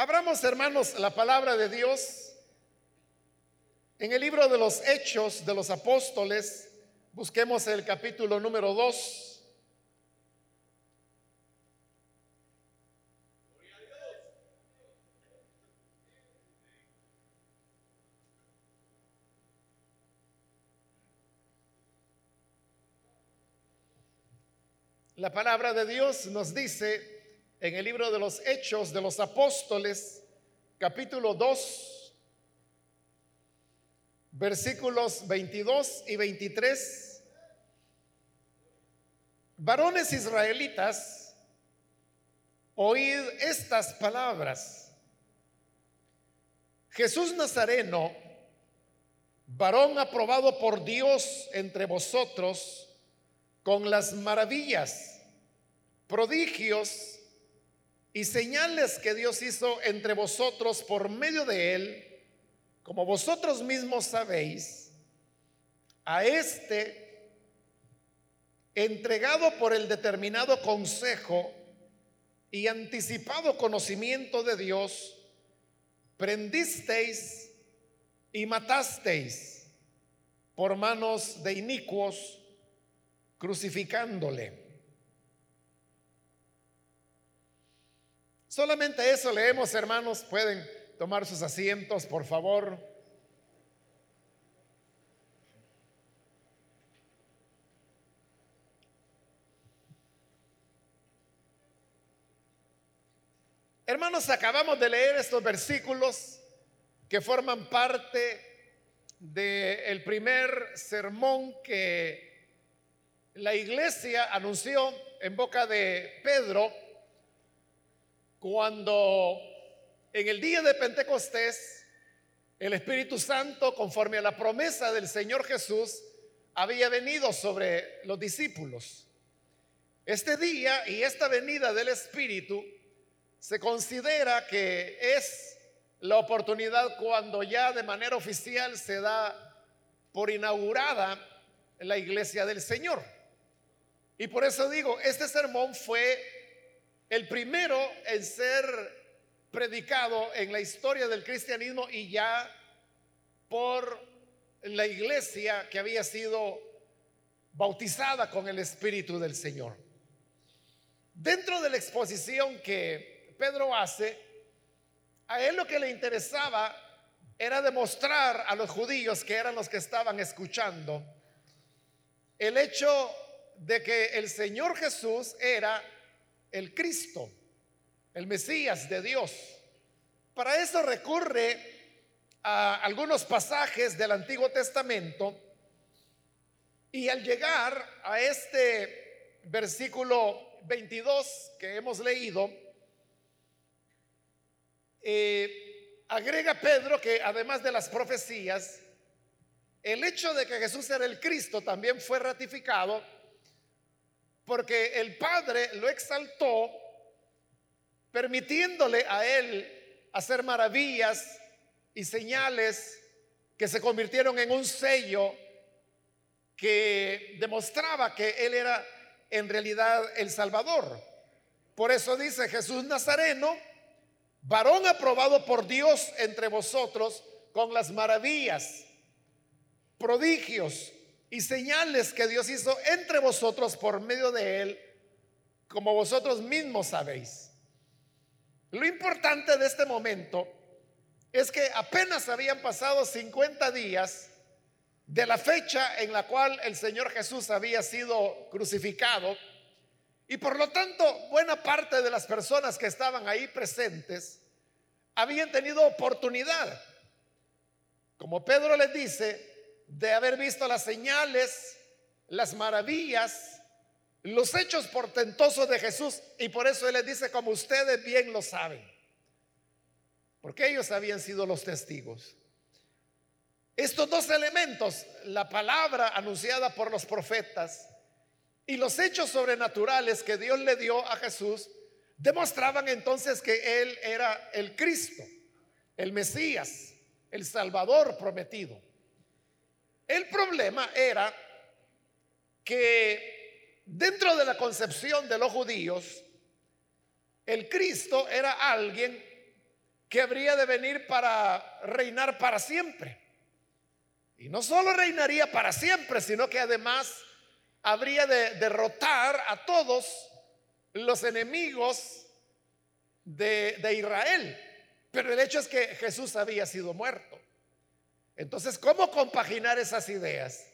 Abramos, hermanos, la palabra de Dios en el libro de los Hechos de los Apóstoles. Busquemos el capítulo número 2. La palabra de Dios nos dice en el libro de los Hechos de los Apóstoles, capítulo 2, versículos 22 y 23. Varones israelitas, oíd estas palabras. Jesús Nazareno, varón aprobado por Dios entre vosotros, con las maravillas, prodigios y señales que Dios hizo entre vosotros por medio de él, como vosotros mismos sabéis, a este, entregado por el determinado consejo y anticipado conocimiento de Dios, prendisteis y matasteis por manos de inicuos crucificándole. Solamente eso leemos, hermanos. Pueden tomar sus asientos, por favor. Hermanos, acabamos de leer estos versículos que forman parte del primer sermón que la iglesia anunció en boca de Pedro cuando en el día de Pentecostés el Espíritu Santo, conforme a la promesa del Señor Jesús, había venido sobre los discípulos. Este día y esta venida del Espíritu se considera que es la oportunidad cuando ya de manera oficial se da por inaugurada la iglesia del Señor. Y por eso digo, este sermón fue el primero en ser predicado en la historia del cristianismo y ya por la iglesia que había sido bautizada con el Espíritu del Señor. Dentro de la exposición que Pedro hace, a él lo que le interesaba era demostrar a los judíos que eran los que estaban escuchando el hecho de que el Señor Jesús era el Cristo, el Mesías de Dios. Para eso recurre a algunos pasajes del Antiguo Testamento y al llegar a este versículo 22 que hemos leído, eh, agrega Pedro que además de las profecías, el hecho de que Jesús era el Cristo también fue ratificado porque el Padre lo exaltó, permitiéndole a él hacer maravillas y señales que se convirtieron en un sello que demostraba que él era en realidad el Salvador. Por eso dice Jesús Nazareno, varón aprobado por Dios entre vosotros con las maravillas, prodigios y señales que Dios hizo entre vosotros por medio de él, como vosotros mismos sabéis. Lo importante de este momento es que apenas habían pasado 50 días de la fecha en la cual el Señor Jesús había sido crucificado y por lo tanto buena parte de las personas que estaban ahí presentes habían tenido oportunidad. Como Pedro les dice, de haber visto las señales, las maravillas, los hechos portentosos de Jesús. Y por eso Él les dice, como ustedes bien lo saben, porque ellos habían sido los testigos. Estos dos elementos, la palabra anunciada por los profetas y los hechos sobrenaturales que Dios le dio a Jesús, demostraban entonces que Él era el Cristo, el Mesías, el Salvador prometido. El problema era que dentro de la concepción de los judíos, el Cristo era alguien que habría de venir para reinar para siempre. Y no solo reinaría para siempre, sino que además habría de derrotar a todos los enemigos de, de Israel. Pero el hecho es que Jesús había sido muerto. Entonces, ¿cómo compaginar esas ideas?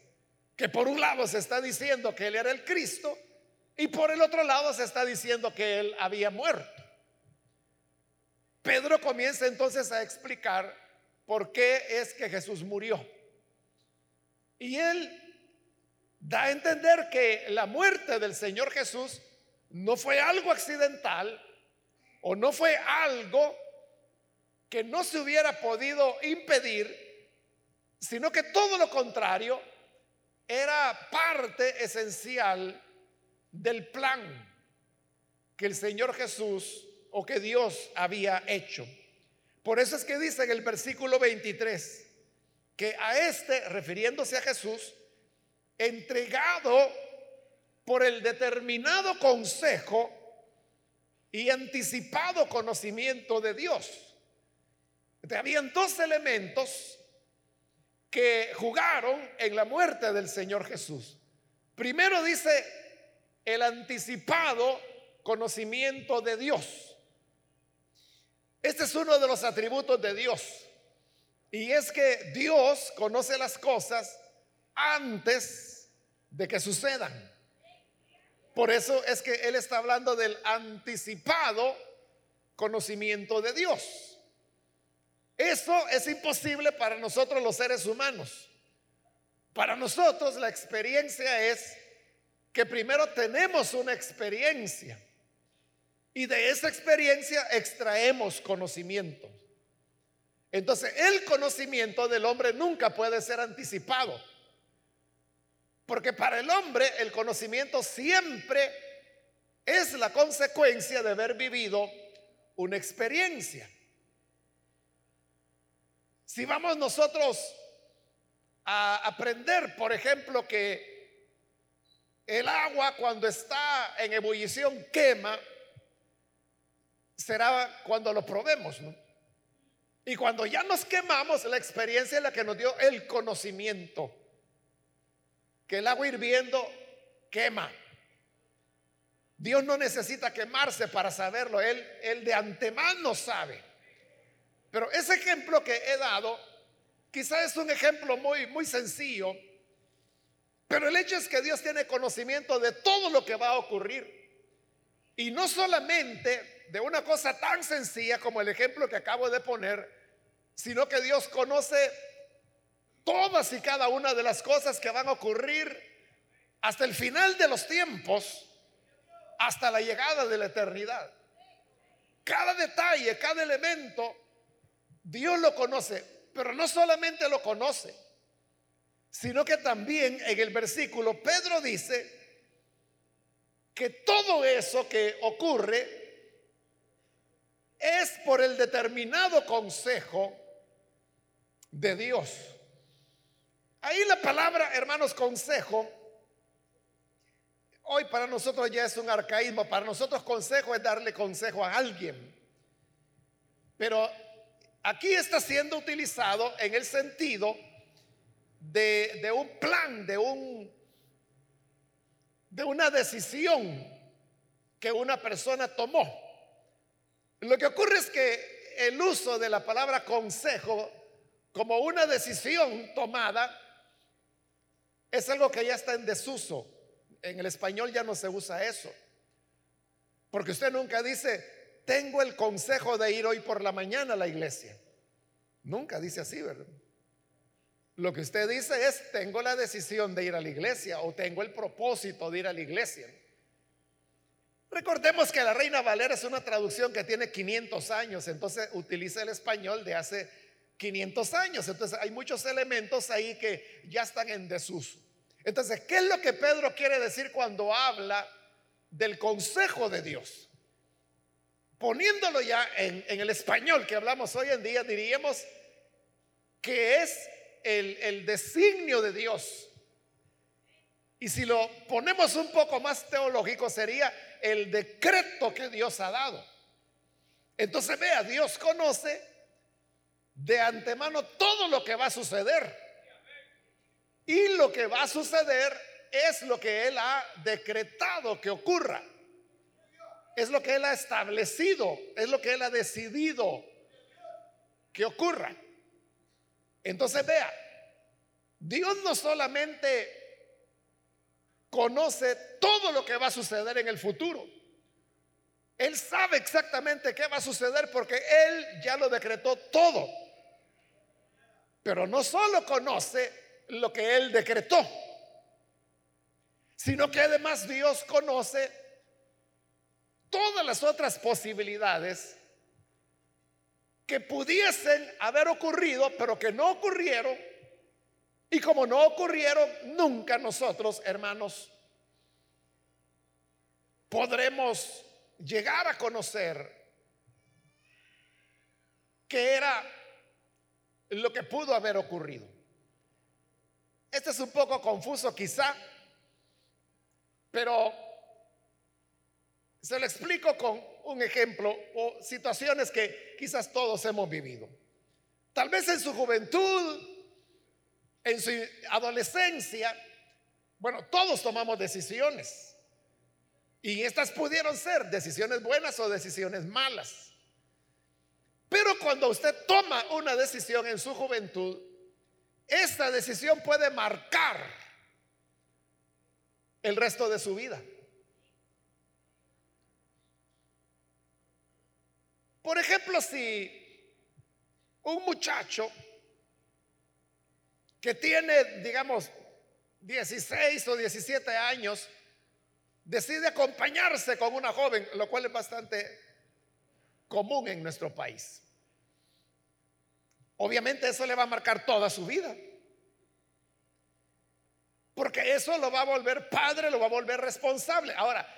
Que por un lado se está diciendo que Él era el Cristo y por el otro lado se está diciendo que Él había muerto. Pedro comienza entonces a explicar por qué es que Jesús murió. Y él da a entender que la muerte del Señor Jesús no fue algo accidental o no fue algo que no se hubiera podido impedir, sino que todo lo contrario era parte esencial del plan que el Señor Jesús o que Dios había hecho. Por eso es que dice en el versículo 23 que a este, refiriéndose a Jesús, entregado por el determinado consejo y anticipado conocimiento de Dios. habían dos elementos que jugaron en la muerte del Señor Jesús. Primero dice el anticipado conocimiento de Dios. Este es uno de los atributos de Dios. Y es que Dios conoce las cosas antes de que sucedan. Por eso es que Él está hablando del anticipado conocimiento de Dios. Eso es imposible para nosotros los seres humanos. Para nosotros la experiencia es que primero tenemos una experiencia y de esa experiencia extraemos conocimiento. Entonces, el conocimiento del hombre nunca puede ser anticipado. Porque para el hombre el conocimiento siempre es la consecuencia de haber vivido una experiencia. Si vamos nosotros a aprender, por ejemplo, que el agua cuando está en ebullición quema, será cuando lo probemos, ¿no? Y cuando ya nos quemamos, la experiencia es la que nos dio el conocimiento. Que el agua hirviendo quema. Dios no necesita quemarse para saberlo, Él, él de antemano sabe. Pero ese ejemplo que he dado, quizás es un ejemplo muy, muy sencillo, pero el hecho es que Dios tiene conocimiento de todo lo que va a ocurrir. Y no solamente de una cosa tan sencilla como el ejemplo que acabo de poner, sino que Dios conoce todas y cada una de las cosas que van a ocurrir hasta el final de los tiempos, hasta la llegada de la eternidad. Cada detalle, cada elemento, Dios lo conoce, pero no solamente lo conoce, sino que también en el versículo Pedro dice que todo eso que ocurre es por el determinado consejo de Dios. Ahí la palabra, hermanos, consejo, hoy para nosotros ya es un arcaísmo, para nosotros consejo es darle consejo a alguien. Pero aquí está siendo utilizado en el sentido de, un plan, de un de una decisión que una persona tomó. Lo que ocurre es que el uso de la palabra consejo como una decisión tomada es algo que ya está en desuso. En el español ya no se usa eso. Porque usted nunca dice, tengo el consejo de ir hoy por la mañana a la iglesia. Nunca dice así, ¿verdad? Lo que usted dice es, tengo la decisión de ir a la iglesia o tengo el propósito de ir a la iglesia. Recordemos que la Reina Valera es una traducción que tiene 500 años, entonces utiliza el español de hace 500 años. Entonces hay muchos elementos ahí que ya están en desuso. Entonces, ¿qué es lo que Pedro quiere decir cuando habla del consejo de Dios? Poniéndolo ya en, el español que hablamos hoy en día, diríamos que es el, el designio de Dios. Y si lo ponemos un poco más teológico, sería el decreto que Dios ha dado. Entonces vea, Dios conoce de antemano todo lo que va a suceder. Y lo que va a suceder es lo que Él ha decretado que ocurra. Es lo que Él ha establecido, es lo que Él ha decidido que ocurra. Entonces vea, Dios no solamente conoce todo lo que va a suceder en el futuro. Él sabe exactamente qué va a suceder porque Él ya lo decretó todo. Pero no solo conoce lo que Él decretó, sino que además Dios conoce todas las otras posibilidades que pudiesen haber ocurrido, pero que no ocurrieron. Y como no ocurrieron, nunca nosotros, hermanos, podremos llegar a conocer qué era lo que pudo haber ocurrido. Este es un poco confuso quizá, pero se lo explico con un ejemplo o situaciones que quizás todos hemos vivido. Tal vez en su juventud, en su adolescencia, bueno, todos tomamos decisiones. Y estas pudieron ser decisiones buenas o decisiones malas. Pero cuando usted toma una decisión en su juventud, esta decisión puede marcar el resto de su vida. Por ejemplo, si un muchacho que tiene, digamos, 16 o 17 años, decide acompañarse con una joven, lo cual es bastante común en nuestro país. Obviamente eso le va a marcar toda su vida. Porque eso lo va a volver padre, lo va a volver responsable. Ahora,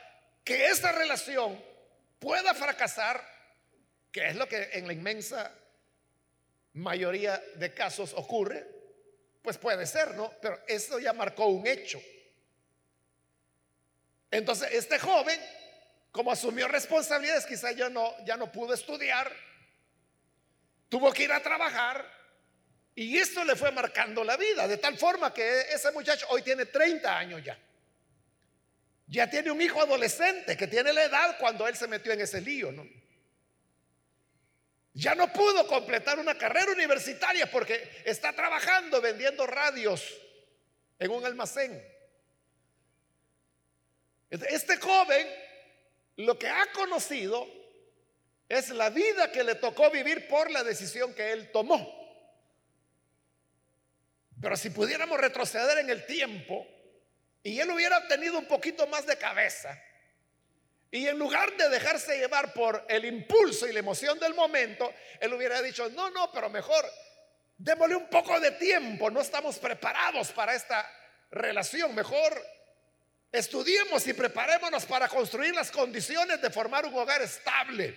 que esa relación pueda fracasar que es lo que en la inmensa mayoría de casos ocurre, pues puede ser, ¿no? Pero eso ya marcó un hecho. Entonces, este joven, como asumió responsabilidades, quizá ya no, ya no pudo estudiar, tuvo que ir a trabajar y esto le fue marcando la vida, de tal forma que ese muchacho hoy tiene 30 años ya. Ya tiene un hijo adolescente que tiene la edad cuando él se metió en ese lío, ¿no? Ya no pudo completar una carrera universitaria porque está trabajando vendiendo radios en un almacén. Este joven lo que ha conocido es la vida que le tocó vivir por la decisión que él tomó. Pero si pudiéramos retroceder en el tiempo y él hubiera tenido un poquito más de cabeza, y en lugar de dejarse llevar por el impulso y la emoción del momento, él hubiera dicho, no, no, pero mejor démosle un poco de tiempo, no estamos preparados para esta relación, mejor estudiemos y preparémonos para construir las condiciones de formar un hogar estable.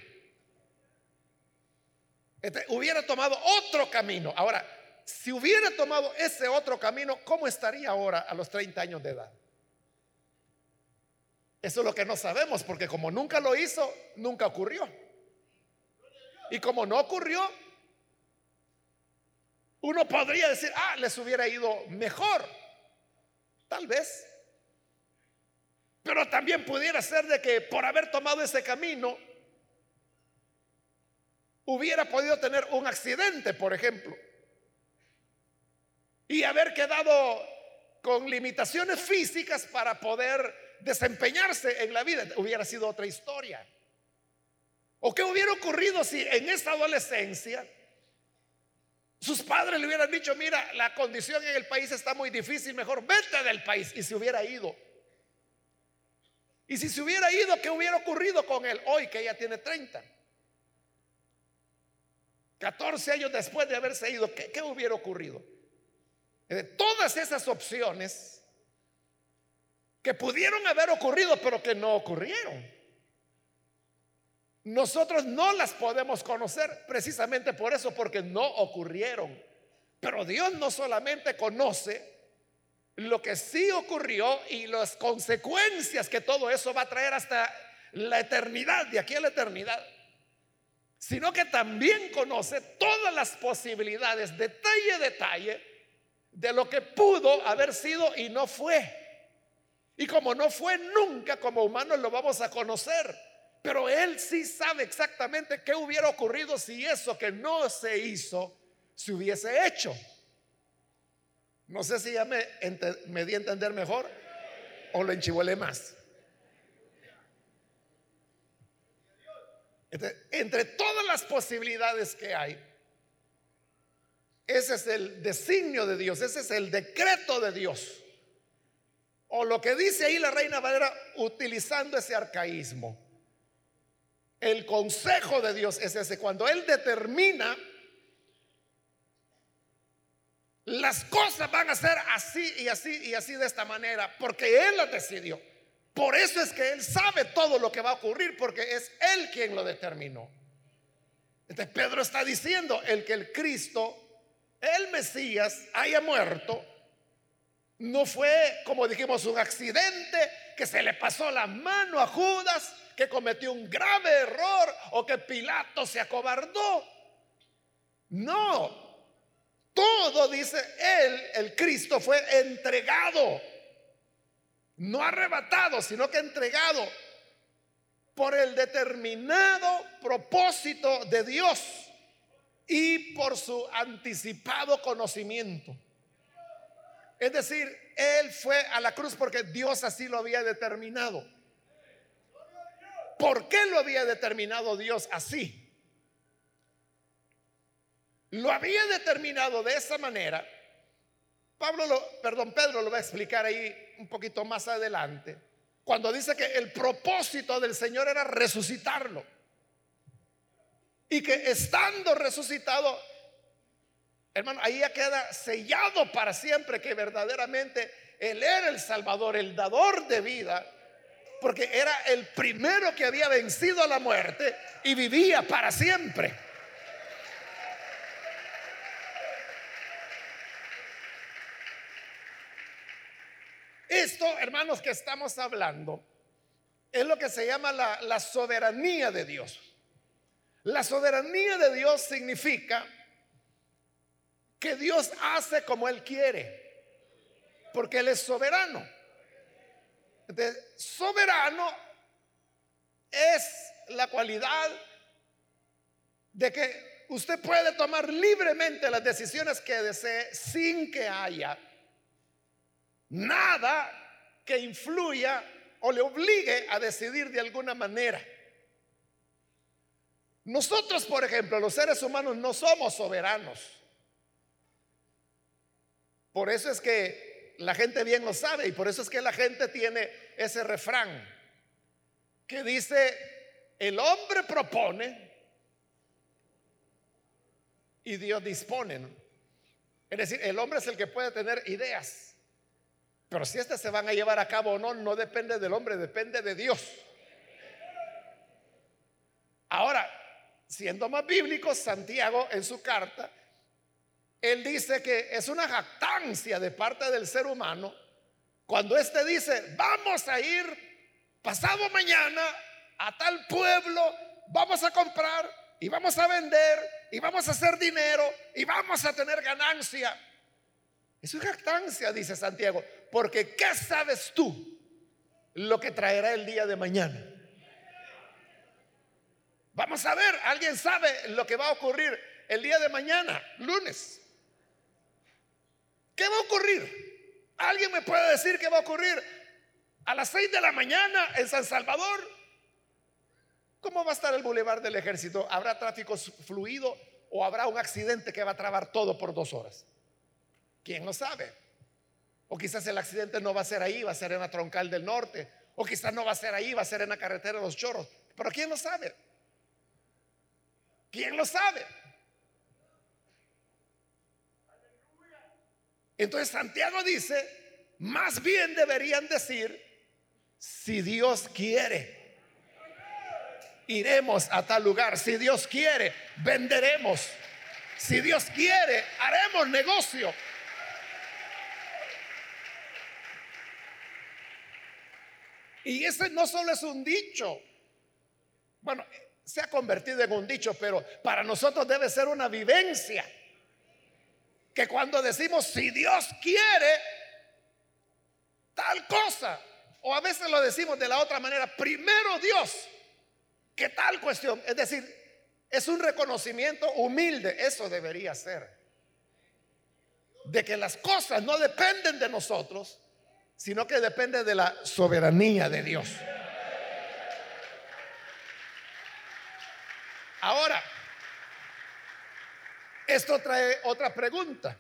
Este, hubiera tomado otro camino. Ahora, si hubiera tomado ese otro camino, ¿cómo estaría ahora a los 30 años de edad? Eso es lo que no sabemos, porque como nunca lo hizo, nunca ocurrió. Y como no ocurrió, uno podría decir, ah, les hubiera ido mejor. Tal vez. Pero también pudiera ser de que por haber tomado ese camino, hubiera podido tener un accidente, por ejemplo. Y haber quedado con limitaciones físicas para poder desempeñarse en la vida, hubiera sido otra historia. ¿O qué hubiera ocurrido si en esa adolescencia sus padres le hubieran dicho, mira, la condición en el país está muy difícil, mejor vete del país y se hubiera ido? Y si se hubiera ido, ¿qué hubiera ocurrido con él hoy que ella tiene 30? 14 años después de haberse ido, ¿qué, qué hubiera ocurrido? De todas esas opciones que pudieron haber ocurrido, pero que no ocurrieron. Nosotros no las podemos conocer precisamente por eso, porque no ocurrieron. Pero Dios no solamente conoce lo que sí ocurrió y las consecuencias que todo eso va a traer hasta la eternidad, de aquí a la eternidad, sino que también conoce todas las posibilidades, detalle a detalle, de lo que pudo haber sido y no fue. Y como no fue nunca, como humanos lo vamos a conocer. Pero Él sí sabe exactamente qué hubiera ocurrido si eso que no se hizo se hubiese hecho. No sé si ya me, me di a entender mejor o lo enchivolé más. entre todas las posibilidades que hay, ese es el designio de Dios, ese es el decreto de Dios. O lo que dice ahí la reina Valera utilizando ese arcaísmo. El consejo de Dios es ese. Cuando Él determina, las cosas van a ser así y así y así de esta manera, porque Él las decidió. Por eso es que Él sabe todo lo que va a ocurrir, porque es Él quien lo determinó. Entonces Pedro está diciendo, el que el Cristo, el Mesías, haya muerto, no fue, como dijimos, un accidente que se le pasó la mano a Judas, que cometió un grave error o que Pilato se acobardó. No, todo dice él, el Cristo fue entregado no arrebatado, sino que entregado por el determinado propósito de Dios y por su anticipado conocimiento. Es decir, Él fue a la cruz porque Dios así lo había determinado. ¿Por qué lo había determinado Dios así? Lo había determinado de esa manera Pablo, lo, perdón, Pedro lo va a explicar ahí un poquito más adelante, cuando dice que el propósito del Señor era resucitarlo. Y que estando resucitado, hermano, ahí ya queda sellado para siempre que verdaderamente Él era el Salvador, el dador de vida, porque era el primero que había vencido a la muerte y vivía para siempre. Esto, hermanos, que estamos hablando es lo que se llama la, la soberanía de Dios. La soberanía de Dios significa que Dios hace como Él quiere, porque Él es soberano. soberano es la cualidad de que usted puede tomar libremente las decisiones que desee sin que haya nada que influya o le obligue a decidir de alguna manera. Nosotros, por ejemplo, los seres humanos no somos soberanos. Por eso es que la gente bien lo sabe y por eso es que la gente tiene ese refrán que dice, el hombre propone y Dios dispone. Es decir, el hombre es el que puede tener ideas. Pero si estas se van a llevar a cabo o no, no depende del hombre, depende de Dios. Ahora, siendo más bíblico, Santiago en su carta, él dice que es una jactancia de parte del ser humano cuando éste dice, vamos a ir pasado mañana a tal pueblo, vamos a comprar y vamos a vender y vamos a hacer dinero y vamos a tener ganancia. Es jactancia, dice Santiago, porque ¿qué sabes tú lo que traerá el día de mañana? Vamos a ver, ¿alguien sabe lo que va a ocurrir el día de mañana, lunes? ¿Qué va a ocurrir? ¿Alguien me puede decir qué va a ocurrir a las 6 de la mañana en San Salvador? ¿Cómo va a estar el bulevar del ejército? ¿Habrá tráfico fluido o habrá un accidente que va a trabar todo por dos horas? ¿Quién lo sabe? O quizás el accidente no va a ser ahí, va a ser en la troncal del norte. O quizás no va a ser ahí, va a ser en la carretera de los chorros. Pero ¿quién lo sabe? ¿Quién lo sabe? Entonces Santiago dice, más bien deberían decir, si Dios quiere, iremos a tal lugar. Si Dios quiere, venderemos. Si Dios quiere, haremos negocio. Y ese no solo es un dicho. Bueno, se ha convertido en un dicho, pero para nosotros debe ser una vivencia. Que cuando decimos, si Dios quiere tal cosa, o a veces lo decimos de la otra manera, primero Dios, que tal cuestión. Es decir, es un reconocimiento humilde, eso debería ser. De que las cosas no dependen de nosotros, sino que depende de la soberanía de Dios. Ahora, esto trae otra pregunta.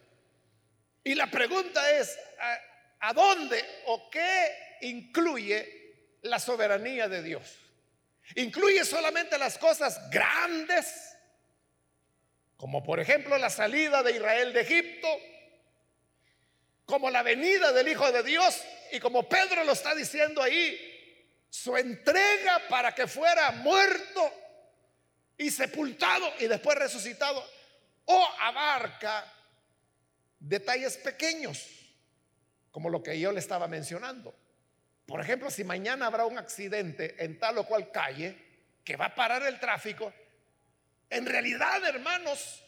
Y la pregunta es, ¿a, dónde o qué incluye la soberanía de Dios? ¿Incluye solamente las cosas grandes? Como por ejemplo la salida de Israel de Egipto, como la venida del Hijo de Dios y como Pedro lo está diciendo ahí, su entrega para que fuera muerto y sepultado y después resucitado, o abarca detalles pequeños, como lo que yo le estaba mencionando. Por ejemplo, si mañana habrá un accidente en tal o cual calle que va a parar el tráfico, en realidad, hermanos,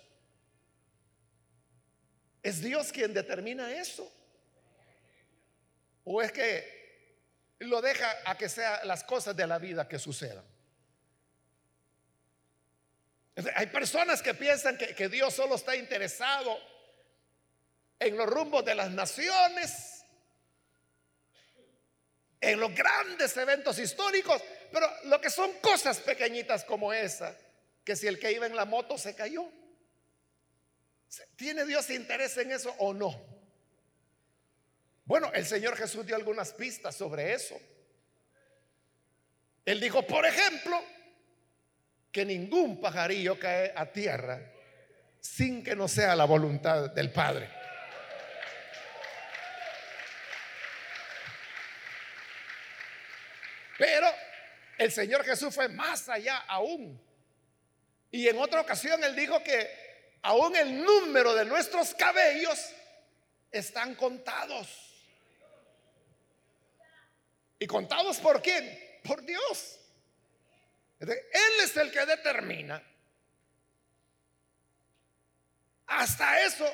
es Dios quien determina eso. ¿O es que lo deja a que sean las cosas de la vida que sucedan? Hay personas que piensan que, Dios solo está interesado en los rumbos de las naciones, en los grandes eventos históricos, pero lo que son cosas pequeñitas como esa, que si el que iba en la moto se cayó, ¿tiene Dios interés en eso o no? Bueno, el Señor Jesús dio algunas pistas sobre eso. Él dijo, por ejemplo, que ningún pajarillo cae a tierra sin que no sea la voluntad del Padre. Pero el Señor Jesús fue más allá aún. Y en otra ocasión él dijo que aún el número de nuestros cabellos están contados. ¿Y contados por quién? Por Dios. Él es el que determina hasta eso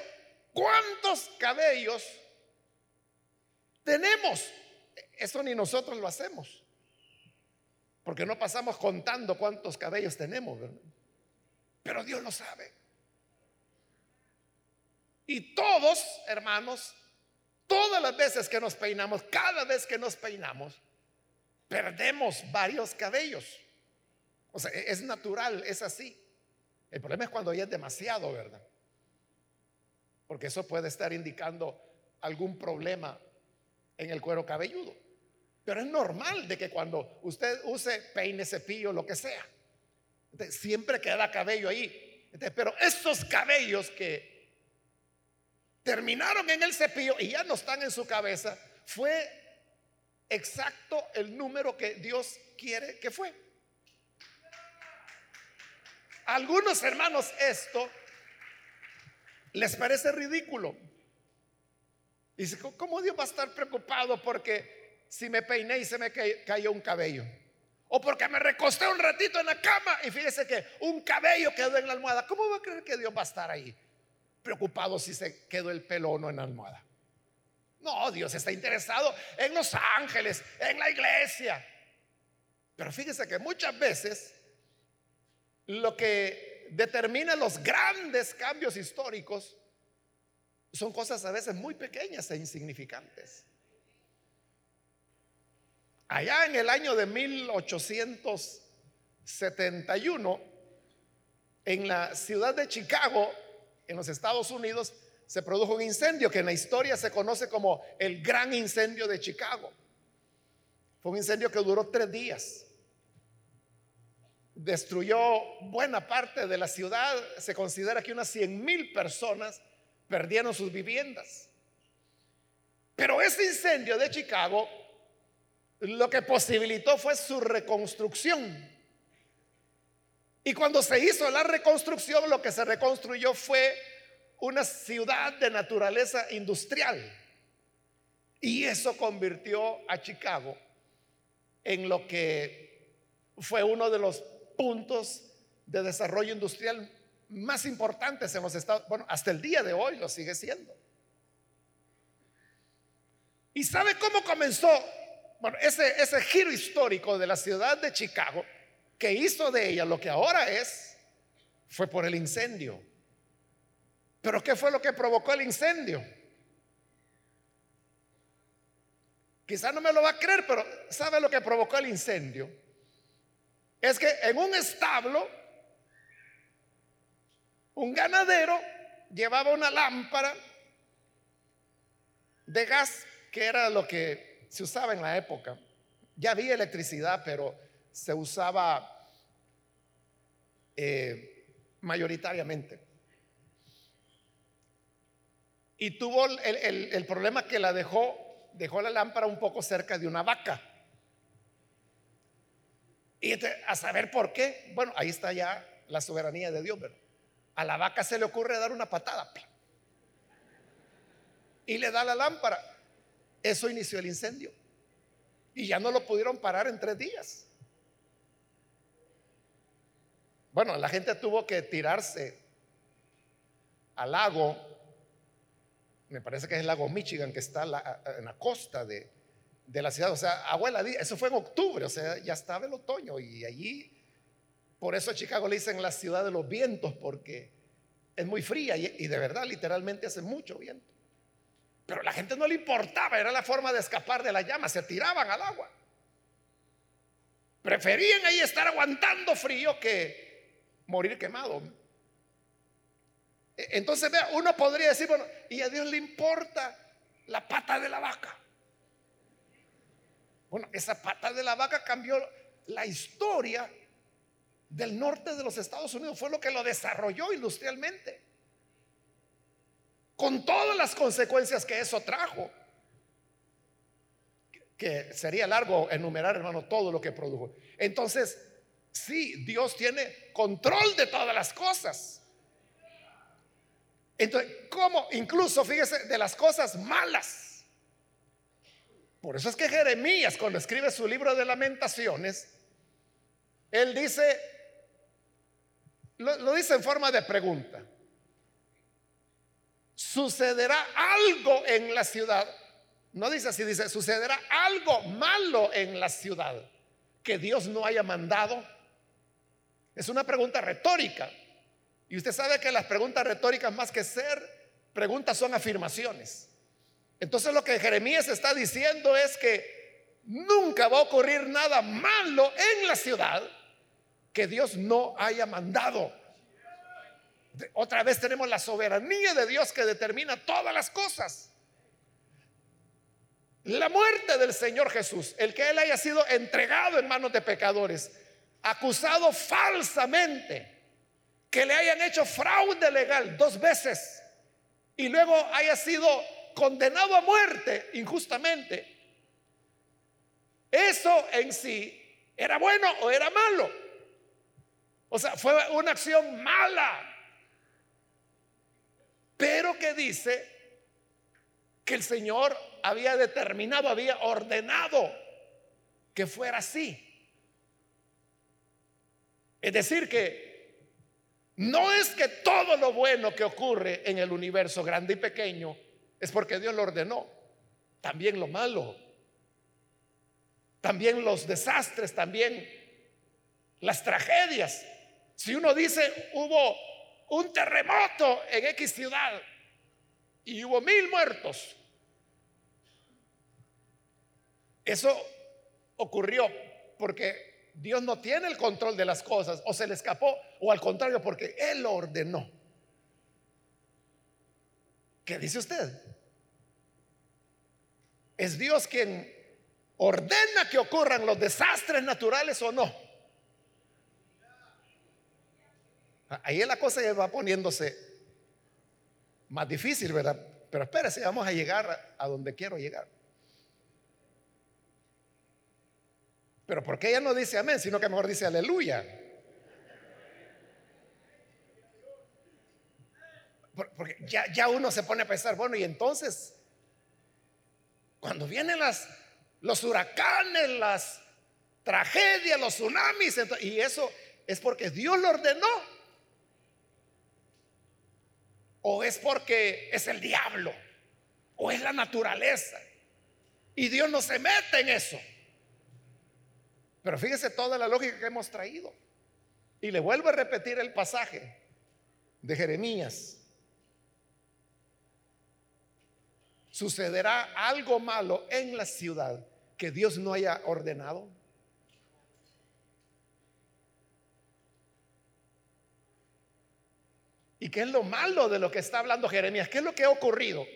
cuántos cabellos tenemos. Eso ni nosotros lo hacemos. Porque no pasamos contando cuántos cabellos tenemos. Pero Dios lo sabe. Y todos, hermanos, todas las veces que nos peinamos, cada vez que nos peinamos, perdemos varios cabellos. O sea, es natural, es así. El problema es cuando ya es demasiado, ¿verdad? Porque eso puede estar indicando algún problema en el cuero cabelludo. Pero es normal de que cuando usted use peine, cepillo, lo que sea, siempre queda cabello ahí. pero esos cabellos que terminaron en el cepillo y ya no están en su cabeza, fue exacto el número que Dios quiere que fue algunos hermanos esto les parece ridículo. Dice, ¿cómo Dios va a estar preocupado porque si me peiné y se me cayó un cabello? O porque me recosté un ratito en la cama y fíjese que un cabello quedó en la almohada. ¿Cómo va a creer que Dios va a estar ahí preocupado si se quedó el pelo o no en la almohada? No, Dios está interesado en los ángeles, en la iglesia. Pero fíjese que muchas veces lo que determina los grandes cambios históricos son cosas a veces muy pequeñas e insignificantes. Allá en el año de 1871, en la ciudad de Chicago, en los Estados Unidos, se produjo un incendio que en la historia se conoce como el Gran Incendio de Chicago. Fue un incendio que duró tres días destruyó buena parte de la ciudad. Se considera que unas 100 mil personas perdieron sus viviendas. Pero ese incendio de Chicago lo que posibilitó fue su reconstrucción. Y cuando se hizo la reconstrucción, lo que se reconstruyó fue una ciudad de naturaleza industrial. Y eso convirtió a Chicago en lo que fue uno de los puntos de desarrollo industrial más importantes en los Estados Bueno, hasta el día de hoy lo sigue siendo. ¿Y sabe cómo comenzó? Bueno, ese, ese giro histórico de la ciudad de Chicago, que hizo de ella lo que ahora es, fue por el incendio. Pero ¿qué fue lo que provocó el incendio? Quizá no me lo va a creer, pero ¿sabe lo que provocó el incendio? Es que en un establo, un ganadero llevaba una lámpara de gas, que era lo que se usaba en la época. Ya había electricidad, pero se usaba eh, mayoritariamente. Y tuvo el, problema que la dejó, dejó la lámpara un poco cerca de una vaca. Y a saber por qué, bueno, ahí está ya la soberanía de Dios, pero a la vaca se le ocurre dar una patada. Y le da la lámpara. Eso inició el incendio. Y ya no lo pudieron parar en tres días. Bueno, la gente tuvo que tirarse al lago me parece que es el lago Michigan que está en la costa de, la ciudad. O sea, abuela, eso fue en octubre, o sea, ya estaba el otoño y allí, por eso a Chicago le dicen la ciudad de los vientos, porque es muy fría y, de verdad, literalmente hace mucho viento. Pero a la gente no le importaba, era la forma de escapar de la llama, se tiraban al agua. Preferían ahí estar aguantando frío que morir quemado. Entonces, vea, uno podría decir, bueno, ¿y a Dios le importa la pata de la vaca? Bueno, esa pata de la vaca cambió la historia del norte de los Estados Unidos, fue lo que lo desarrolló industrialmente, con todas las consecuencias que eso trajo, que sería largo enumerar, hermano, todo lo que produjo. Entonces, sí, Dios tiene control de todas las cosas. Entonces, ¿cómo? Incluso, fíjese, de las cosas malas. Por eso es que Jeremías, cuando escribe su libro de lamentaciones, él dice, lo, dice en forma de pregunta, ¿sucederá algo en la ciudad? No dice así, dice, ¿sucederá algo malo en la ciudad que Dios no haya mandado? Es una pregunta retórica. Y usted sabe que las preguntas retóricas más que ser preguntas son afirmaciones. Entonces lo que Jeremías está diciendo es que nunca va a ocurrir nada malo en la ciudad que Dios no haya mandado. Otra vez tenemos la soberanía de Dios que determina todas las cosas. La muerte del Señor Jesús, el que Él haya sido entregado en manos de pecadores, acusado falsamente que le hayan hecho fraude legal dos veces y luego haya sido condenado a muerte injustamente. Eso en sí era bueno o era malo. O sea, fue una acción mala. Pero que dice que el Señor había determinado, había ordenado que fuera así. Es decir, que no es que todo lo bueno que ocurre en el universo grande y pequeño es porque Dios lo ordenó. También lo malo. También los desastres, también las tragedias. Si uno dice, hubo un terremoto en X ciudad y hubo mil muertos, eso ocurrió porque Dios no tiene el control de las cosas o se le escapó o al contrario porque Él lo ordenó. ¿Qué dice usted? ¿Es Dios quien ordena que ocurran los desastres naturales o no? Ahí la cosa ya va poniéndose más difícil, ¿verdad? Pero espérese, vamos a llegar a donde quiero llegar. Pero ¿por qué ella no dice amén, sino que mejor dice aleluya? Porque ya, ya uno se pone a pensar, bueno, y entonces, cuando vienen las, los huracanes, las tragedias, los tsunamis, y eso ¿Es porque Dios lo ordenó? ¿O es porque es el diablo? ¿O es la naturaleza? Y Dios no se mete en eso. Pero fíjese toda la lógica que hemos traído. Y le vuelvo a repetir el pasaje de Jeremías. ¿Sucederá algo malo en la ciudad que Dios no haya ordenado? ¿Y qué es lo malo de lo que está hablando Jeremías? ¿Qué es lo que ha ocurrido?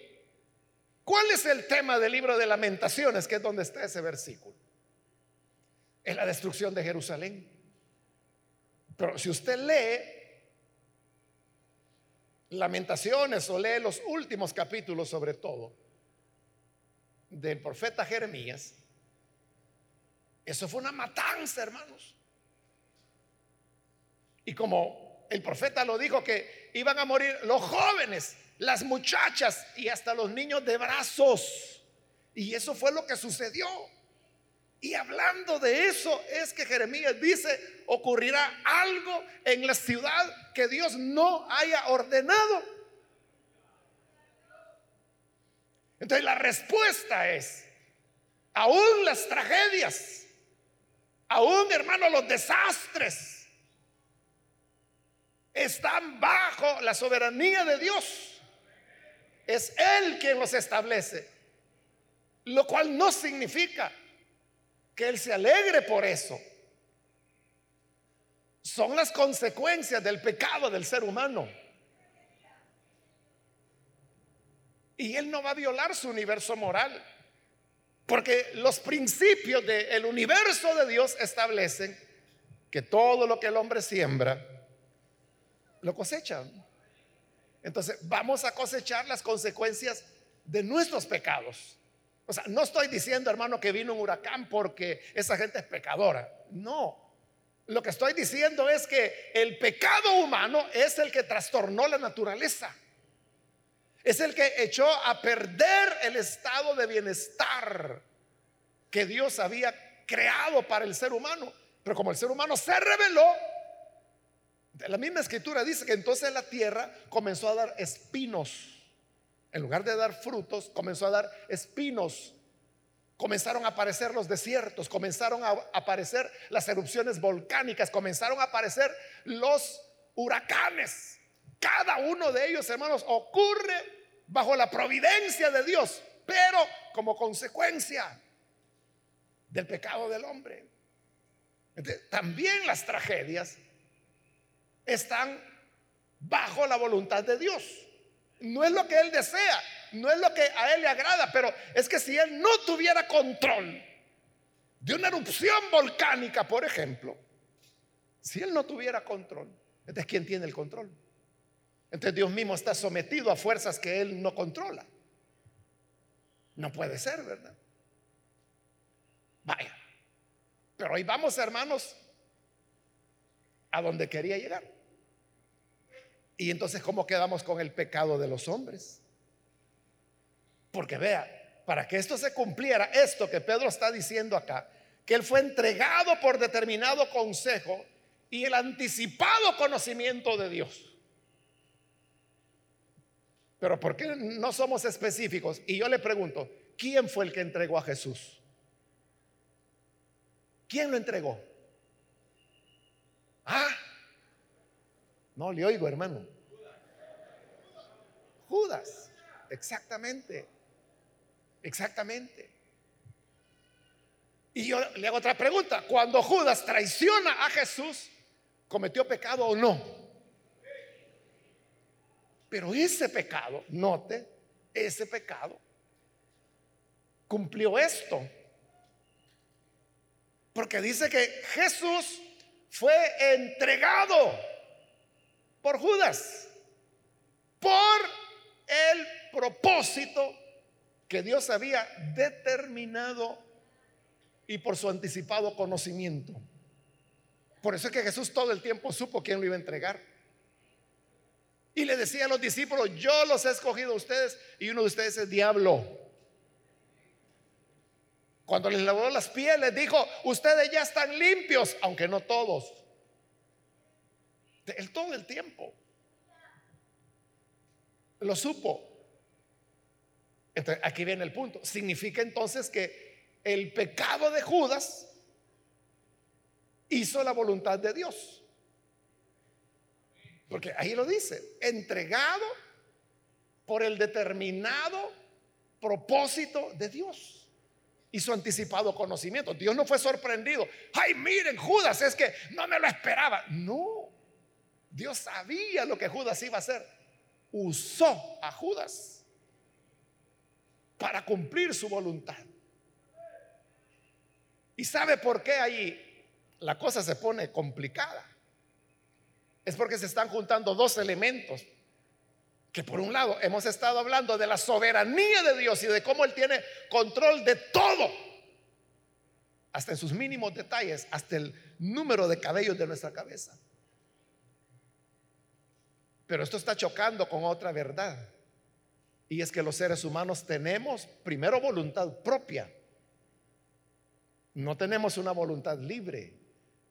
¿Cuál es el tema del libro de lamentaciones, que es donde está ese versículo? Es la destrucción de Jerusalén. Pero si usted lee lamentaciones o lee los últimos capítulos sobre todo del profeta Jeremías, eso fue una matanza, hermanos. Y como el profeta lo dijo que iban a morir los jóvenes, las muchachas y hasta los niños de brazos. Y eso fue lo que sucedió. Y hablando de eso es que Jeremías dice, ocurrirá algo en la ciudad que Dios no haya ordenado. Entonces la respuesta es, aún las tragedias, aún hermano los desastres, están bajo la soberanía de Dios. Es Él quien los establece, lo cual no significa que Él se alegre por eso. Son las consecuencias del pecado del ser humano. Y Él no va a violar su universo moral. Porque los principios del universo de Dios establecen que todo lo que el hombre siembra, lo cosecha. Entonces vamos a cosechar las consecuencias de nuestros pecados. O sea, no estoy diciendo, hermano, que vino un huracán porque esa gente es pecadora. No. Lo que estoy diciendo es que el pecado humano es el que trastornó la naturaleza. Es el que echó a perder el estado de bienestar que Dios había creado para el ser humano. Pero como el ser humano se rebeló, la misma escritura dice que entonces la tierra comenzó a dar espinos en lugar de dar frutos, comenzó a dar espinos. Comenzaron a aparecer los desiertos, comenzaron a aparecer las erupciones volcánicas, comenzaron a aparecer los huracanes. Cada uno de ellos, hermanos, ocurre bajo la providencia de Dios, pero como consecuencia del pecado del hombre. también las tragedias están bajo la voluntad de Dios. No es lo que Él desea, no es lo que a Él le agrada, pero es que si Él no tuviera control de una erupción volcánica, por ejemplo, si Él no tuviera control, entonces ¿quién tiene el control? Entonces Dios mismo está sometido a fuerzas que Él no controla. No puede ser, ¿verdad? Vaya. Pero ahí vamos, hermanos, a donde quería llegar. Y entonces, ¿cómo quedamos con el pecado de los hombres? Porque vea, para que esto se cumpliera, esto que Pedro está diciendo acá, que él fue entregado por determinado consejo y el anticipado conocimiento de Dios. Pero ¿por qué no somos específicos? Y yo le pregunto, ¿quién fue el que entregó a Jesús? ¿Quién lo entregó? Ah, no le oigo, hermano. Judas, exactamente, exactamente. Y yo le hago otra pregunta. Cuando Judas traiciona a Jesús, ¿cometió pecado o no? Pero ese pecado, note, ese pecado cumplió esto. Porque dice que Jesús fue entregado por Judas, por el propósito que Dios había determinado y por su anticipado conocimiento. Por eso es que Jesús todo el tiempo supo quién lo iba a entregar. Y le decía a los discípulos, yo los he escogido a ustedes y uno de ustedes es diablo. Cuando les lavó las pieles, dijo, ustedes ya están limpios, aunque no todos. Él todo el tiempo lo supo. Aquí viene el punto. Significa entonces que el pecado de Judas hizo la voluntad de Dios. Porque ahí lo dice, entregado por el determinado propósito de Dios y su anticipado conocimiento. Dios no fue sorprendido. Ay, miren, Judas, es que no me lo esperaba. No, Dios sabía lo que Judas iba a hacer. Usó a Judas para cumplir su voluntad. ¿Y sabe por qué ahí la cosa se pone complicada? Es porque se están juntando dos elementos que por un lado hemos estado hablando de la soberanía de Dios y de cómo Él tiene control de todo, hasta en sus mínimos detalles, hasta el número de cabellos de nuestra cabeza. Pero esto está chocando con otra verdad. Y es que los seres humanos tenemos primero voluntad propia. No tenemos una voluntad libre,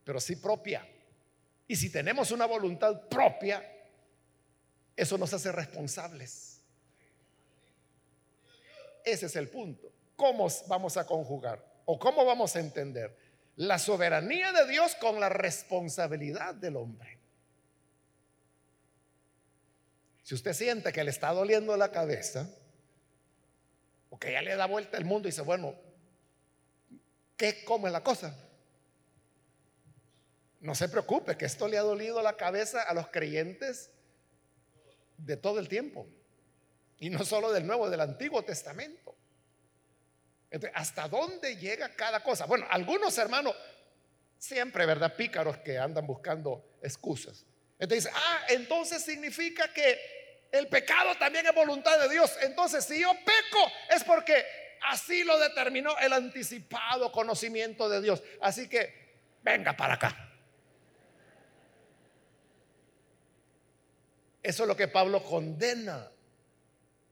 pero sí propia. Y si tenemos una voluntad propia, eso nos hace responsables. Ese es el punto. ¿Cómo vamos a conjugar o cómo vamos a entender la soberanía de Dios con la responsabilidad del hombre? Si usted siente que le está doliendo la cabeza, o que ya le da vuelta el mundo y dice, bueno, ¿qué come la cosa? No se preocupe, que esto le ha dolido la cabeza a los creyentes de todo el tiempo. Y no solo del Nuevo, del Antiguo Testamento. ¿hasta dónde llega cada cosa? Bueno, algunos hermanos, siempre, ¿verdad? Pícaros que andan buscando excusas. Entonces, ah, entonces significa que el pecado también es voluntad de Dios. Entonces, si yo peco, es porque así lo determinó el anticipado conocimiento de Dios. Así que, venga para acá. Eso es lo que Pablo condena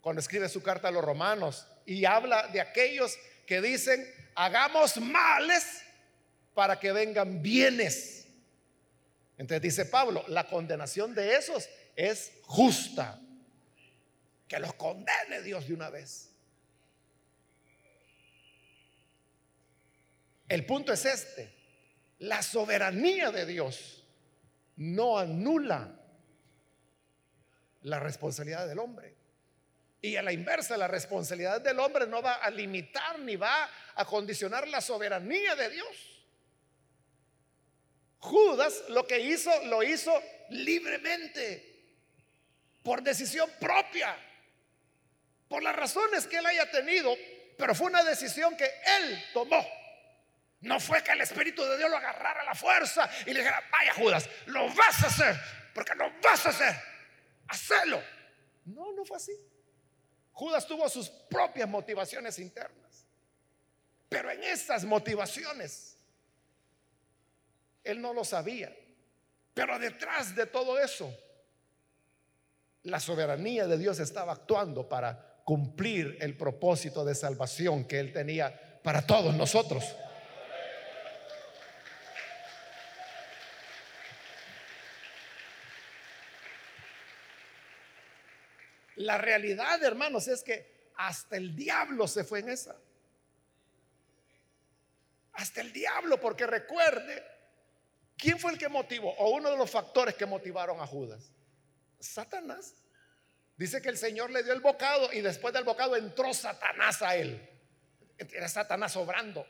cuando escribe su carta a los romanos y habla de aquellos que dicen, hagamos males para que vengan bienes. Entonces dice Pablo, la condenación de esos es justa que los condene Dios de una vez. El punto es este. La soberanía de Dios no anula la responsabilidad del hombre. Y a la inversa, la responsabilidad del hombre no va a limitar ni va a condicionar la soberanía de Dios. Judas lo que hizo, lo hizo libremente, por decisión propia por las razones que él haya tenido, pero fue una decisión que él tomó. No fue que el Espíritu de Dios lo agarrara a la fuerza y le dijera, vaya Judas, lo vas a hacer, porque lo vas a hacer, hacelo. No, no fue así. Judas tuvo sus propias motivaciones internas, pero en esas motivaciones, él no lo sabía. Pero detrás de todo eso, la soberanía de Dios estaba actuando para cumplir el propósito de salvación que Él tenía para todos nosotros. La realidad, hermanos, es que hasta el diablo se fue en esa. Hasta el diablo, porque recuerde, ¿quién fue el que motivó? O uno de los factores que motivaron a Judas. Satanás. Dice que el Señor le dio el bocado y después del bocado entró Satanás a él. Era Satanás obrando.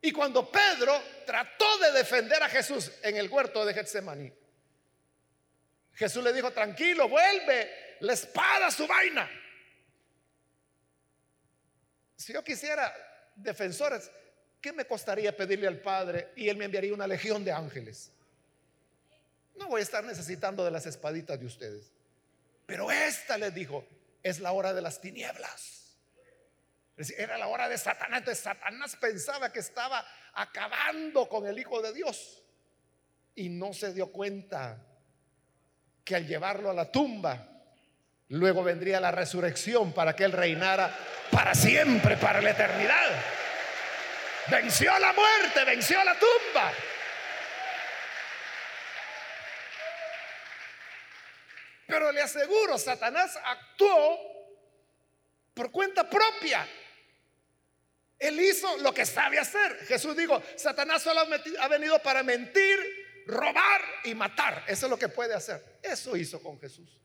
Y cuando Pedro trató de defender a Jesús en el huerto de Getsemaní, Jesús le dijo, tranquilo, vuelve la espada su vaina. Si yo quisiera defensores, ¿qué me costaría pedirle al Padre y Él me enviaría una legión de ángeles? No voy a estar necesitando de las espaditas de ustedes. Pero esta les dijo, es la hora de las tinieblas. Era la hora de Satanás. Entonces Satanás pensaba que estaba acabando con el Hijo de Dios. Y no se dio cuenta que al llevarlo a la tumba, luego vendría la resurrección para que él reinara para siempre, para la eternidad. Venció la muerte, venció la tumba. Pero le aseguro, Satanás actuó por cuenta propia. Él hizo lo que sabe hacer. Jesús dijo, Satanás solo ha venido para mentir, robar y matar. Eso es lo que puede hacer. Eso hizo con Jesús.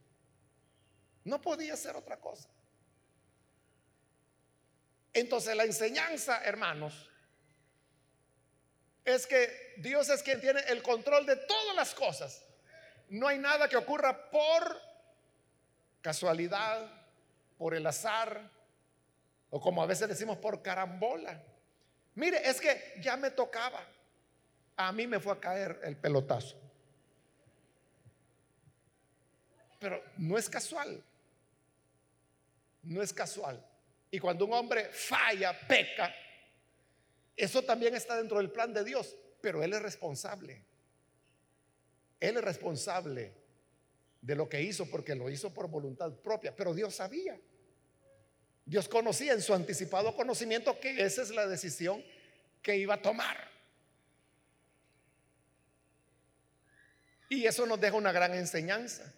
No podía hacer otra cosa. Entonces la enseñanza, hermanos, es que Dios es quien tiene el control de todas las cosas. No hay nada que ocurra por casualidad, por el azar, o como a veces decimos por carambola. Mire, es que ya me tocaba. A mí me fue a caer el pelotazo. Pero no es casual. No es casual. Y cuando un hombre falla, peca, eso también está dentro del plan de Dios, pero Él es responsable. Él es responsable de lo que hizo porque lo hizo por voluntad propia, pero Dios sabía. Dios conocía en su anticipado conocimiento que esa es la decisión que iba a tomar. Y eso nos deja una gran enseñanza,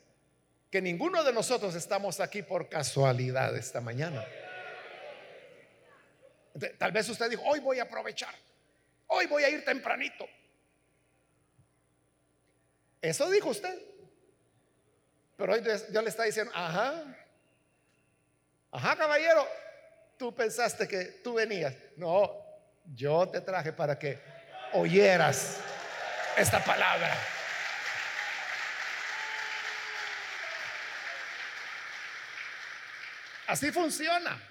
que ninguno de nosotros estamos aquí por casualidad esta mañana. Tal vez usted dijo, hoy voy a aprovechar, hoy voy a ir tempranito. Eso dijo usted. Pero hoy Dios le está diciendo, ajá, ajá caballero, tú pensaste que tú venías. No, yo te traje para que oyeras esta palabra. Así funciona.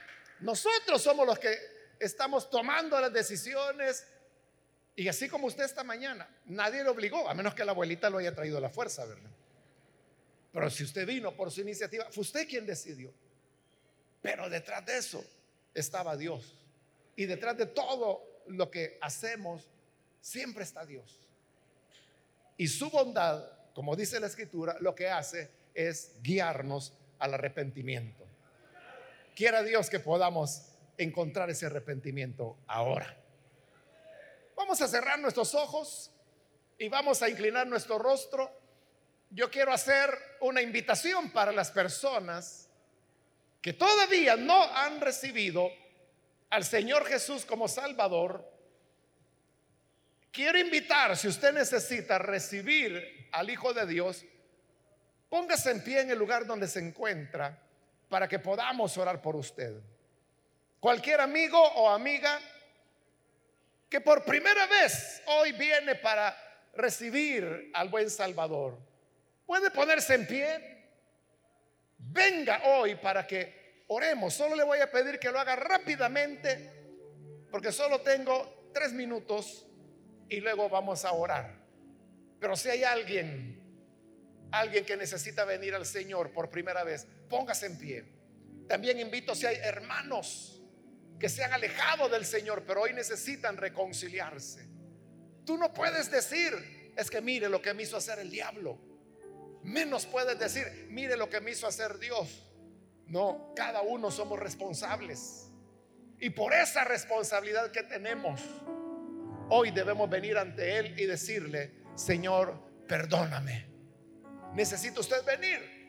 Nosotros somos los que estamos tomando las decisiones. Y así como usted esta mañana, nadie le obligó, a menos que la abuelita lo haya traído a la fuerza, ¿verdad? Pero si usted vino por su iniciativa, fue usted quien decidió. Pero detrás de eso estaba Dios. Y detrás de todo lo que hacemos, siempre está Dios. Y su bondad, como dice la escritura, lo que hace es guiarnos al arrepentimiento. Quiera Dios que podamos encontrar ese arrepentimiento ahora. Vamos a cerrar nuestros ojos y vamos a inclinar nuestro rostro. Yo quiero hacer una invitación para las personas que todavía no han recibido al Señor Jesús como Salvador. Quiero invitar, si usted necesita recibir al Hijo de Dios, póngase en pie en el lugar donde se encuentra para que podamos orar por usted. Cualquier amigo o amiga que por primera vez hoy viene para recibir al buen Salvador, puede ponerse en pie. Venga hoy para que oremos. Solo le voy a pedir que lo haga rápidamente, porque solo tengo tres minutos y luego vamos a orar. Pero si hay alguien, alguien que necesita venir al Señor por primera vez, póngase en pie. También invito si hay hermanos que se han alejado del Señor, pero hoy necesitan reconciliarse. Tú no puedes decir, es que mire lo que me hizo hacer el diablo. Menos puedes decir, mire lo que me hizo hacer Dios. No, cada uno somos responsables. Y por esa responsabilidad que tenemos, hoy debemos venir ante Él y decirle, Señor, perdóname. Necesita usted venir.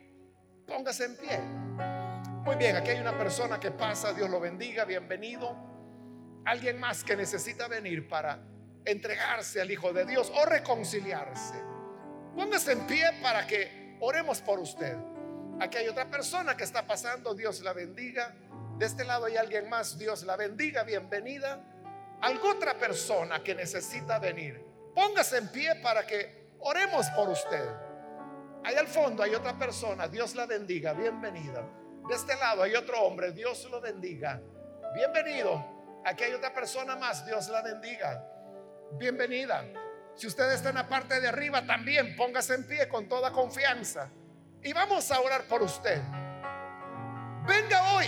Póngase en pie. Muy bien, aquí hay una persona que pasa, Dios lo bendiga, bienvenido. Alguien más que necesita venir para entregarse al Hijo de Dios o reconciliarse. Póngase en pie para que oremos por usted. Aquí hay otra persona que está pasando, Dios la bendiga. De este lado hay alguien más, Dios la bendiga, bienvenida. Alguna otra persona que necesita venir. Póngase en pie para que oremos por usted. Ahí al fondo hay otra persona, Dios la bendiga, bienvenida. De este lado hay otro hombre, Dios lo bendiga. Bienvenido. Aquí hay otra persona más, Dios la bendiga. Bienvenida. Si usted está en la parte de arriba, también póngase en pie con toda confianza. Y vamos a orar por usted. Venga hoy.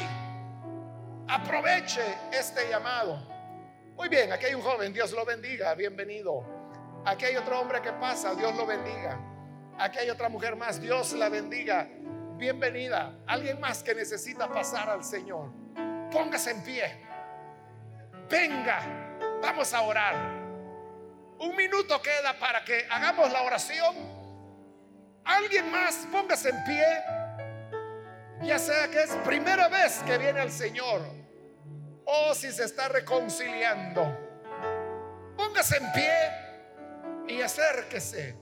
Aproveche este llamado. Muy bien, aquí hay un joven, Dios lo bendiga, bienvenido. Aquí hay otro hombre que pasa, Dios lo bendiga. Aquí hay otra mujer más, Dios la bendiga bienvenida. Alguien más que necesita pasar al Señor. Póngase en pie. Venga, vamos a orar. Un minuto queda para que hagamos la oración Alguien más, póngase en pie. Ya sea que es primera vez que viene al Señor o si se está reconciliando. Póngase en pie y acérquese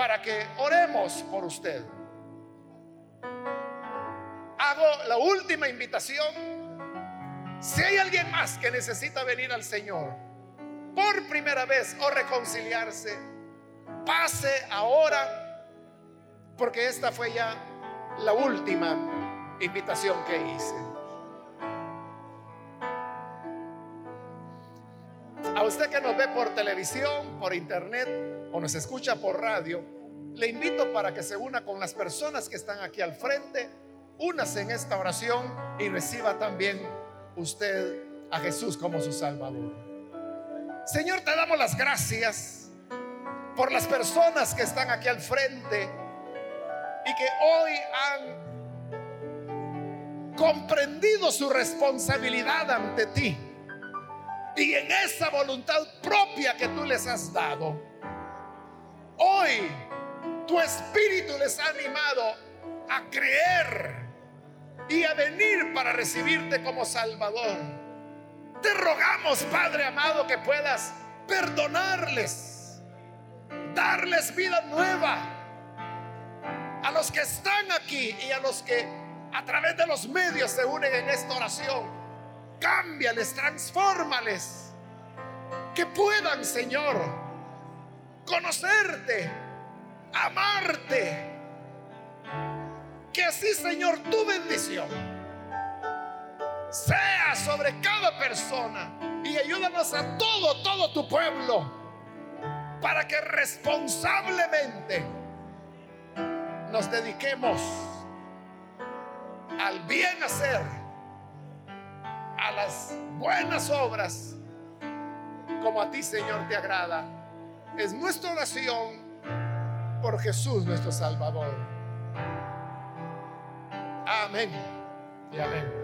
para que oremos por usted. Hago la última invitación. Si hay alguien más que necesita venir al Señor por primera vez o reconciliarse, pase ahora, porque esta fue ya la última invitación que hice. A usted que nos ve por televisión, por internet o nos escucha por radio, le invito para que se una con las personas que están aquí al frente, únase en esta oración y reciba también usted a Jesús como su Salvador. Señor, te damos las gracias por las personas que están aquí al frente y que hoy han comprendido su responsabilidad ante ti y en esa voluntad propia que tú les has dado. Hoy tu espíritu les ha animado a creer y a venir para recibirte como Salvador. Te rogamos, Padre amado, que puedas perdonarles, darles vida nueva a los que están aquí y a los que a través de los medios se unen en esta oración cámbiales, transfórmales. Que puedan, Señor, conocerte, amarte. Que así, Señor, tu bendición sea sobre cada persona y ayúdanos a todo, todo tu pueblo para que responsablemente nos dediquemos al bien hacer a las buenas obras como a ti, Señor, te agrada. Es nuestra oración por Jesús nuestro Salvador. Amén y amén.